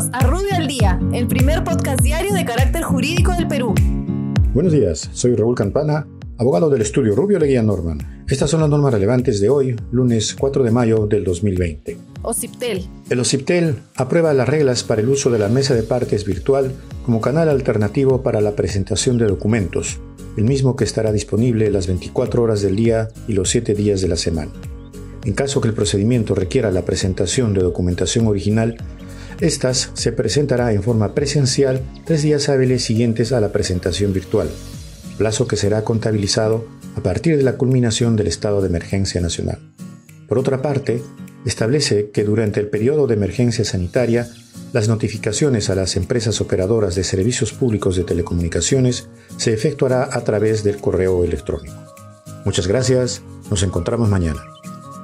Bienvenidos a Rubio al Día, el primer podcast diario de carácter jurídico del Perú. Buenos días, soy Raúl Campana, abogado del estudio Rubio Leguía Norman. Estas son las normas relevantes de hoy, lunes 4 de mayo del 2020. OCIPTEL. El OCIPTEL aprueba las reglas para el uso de la mesa de partes virtual como canal alternativo para la presentación de documentos, el mismo que estará disponible las 24 horas del día y los 7 días de la semana. En caso que el procedimiento requiera la presentación de documentación original, estas se presentará en forma presencial tres días hábiles siguientes a la presentación virtual, plazo que será contabilizado a partir de la culminación del estado de emergencia nacional. Por otra parte, establece que durante el periodo de emergencia sanitaria, las notificaciones a las empresas operadoras de servicios públicos de telecomunicaciones se efectuará a través del correo electrónico. Muchas gracias, nos encontramos mañana.